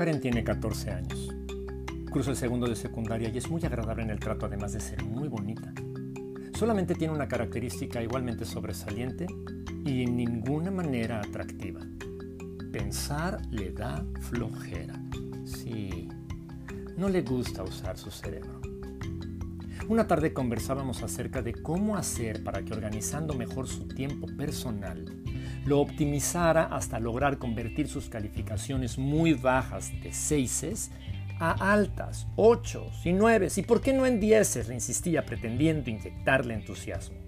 Karen tiene 14 años. Curso el segundo de secundaria y es muy agradable en el trato además de ser muy bonita. Solamente tiene una característica igualmente sobresaliente y en ninguna manera atractiva. Pensar le da flojera. Sí, no le gusta usar su cerebro. Una tarde conversábamos acerca de cómo hacer para que organizando mejor su tiempo personal, lo optimizara hasta lograr convertir sus calificaciones muy bajas de 6 a altas, 8 y 9 y por qué no en 10 le insistía pretendiendo inyectarle entusiasmo.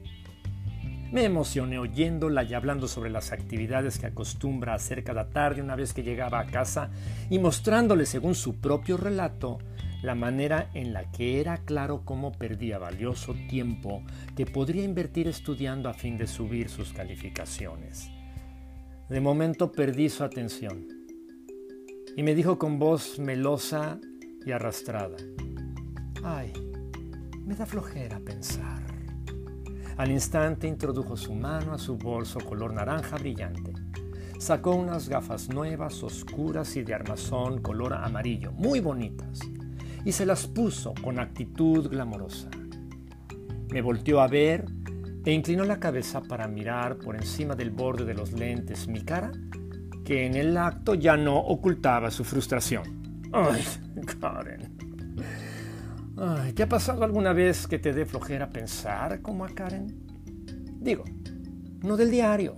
Me emocioné oyéndola y hablando sobre las actividades que acostumbra hacer cada tarde una vez que llegaba a casa y mostrándole, según su propio relato, la manera en la que era claro cómo perdía valioso tiempo que podría invertir estudiando a fin de subir sus calificaciones. De momento perdí su atención y me dijo con voz melosa y arrastrada, ay, me da flojera pensar. Al instante introdujo su mano a su bolso color naranja brillante. Sacó unas gafas nuevas, oscuras y de armazón color amarillo, muy bonitas y se las puso con actitud glamorosa. Me volteó a ver e inclinó la cabeza para mirar por encima del borde de los lentes mi cara, que en el acto ya no ocultaba su frustración. Ay, Karen. Ay, ¿te ha pasado alguna vez que te dé flojera pensar como a Karen? Digo, no del diario.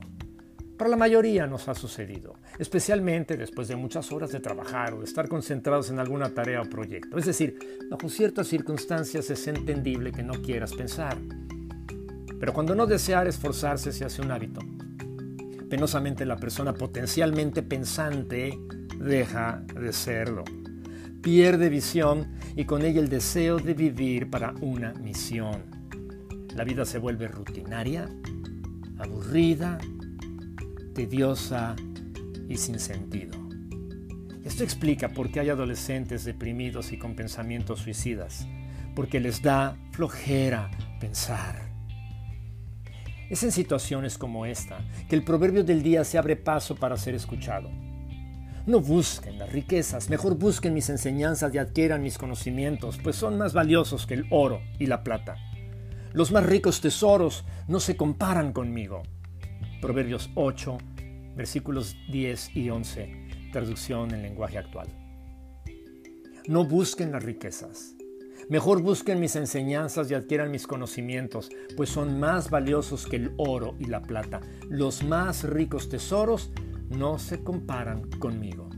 Para la mayoría nos ha sucedido especialmente después de muchas horas de trabajar o de estar concentrados en alguna tarea o proyecto. Es decir, bajo ciertas circunstancias es entendible que no quieras pensar. Pero cuando no desear esforzarse se hace un hábito. Penosamente la persona potencialmente pensante deja de serlo. Pierde visión y con ella el deseo de vivir para una misión. La vida se vuelve rutinaria, aburrida, tediosa y sin sentido. Esto explica por qué hay adolescentes deprimidos y con pensamientos suicidas, porque les da flojera pensar. Es en situaciones como esta que el proverbio del día se abre paso para ser escuchado. No busquen las riquezas, mejor busquen mis enseñanzas y adquieran mis conocimientos, pues son más valiosos que el oro y la plata. Los más ricos tesoros no se comparan conmigo. Proverbios 8, versículos 10 y 11, traducción en lenguaje actual. No busquen las riquezas. Mejor busquen mis enseñanzas y adquieran mis conocimientos, pues son más valiosos que el oro y la plata. Los más ricos tesoros no se comparan conmigo.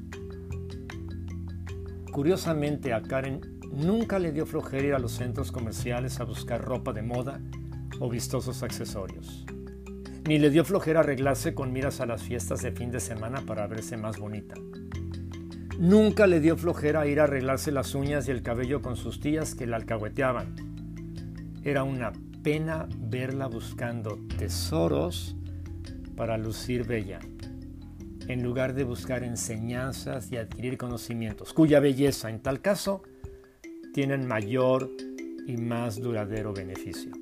Curiosamente a Karen nunca le dio flojera ir a los centros comerciales a buscar ropa de moda o vistosos accesorios ni le dio flojera arreglarse con miras a las fiestas de fin de semana para verse más bonita. Nunca le dio flojera ir a arreglarse las uñas y el cabello con sus tías que la alcahueteaban. Era una pena verla buscando tesoros para lucir bella, en lugar de buscar enseñanzas y adquirir conocimientos, cuya belleza en tal caso tienen mayor y más duradero beneficio.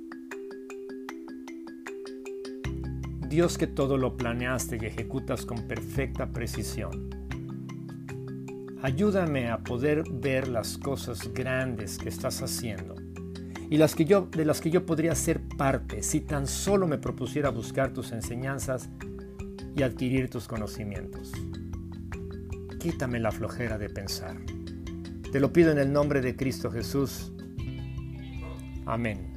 Dios que todo lo planeaste y ejecutas con perfecta precisión. Ayúdame a poder ver las cosas grandes que estás haciendo y las que yo, de las que yo podría ser parte si tan solo me propusiera buscar tus enseñanzas y adquirir tus conocimientos. Quítame la flojera de pensar. Te lo pido en el nombre de Cristo Jesús. Amén.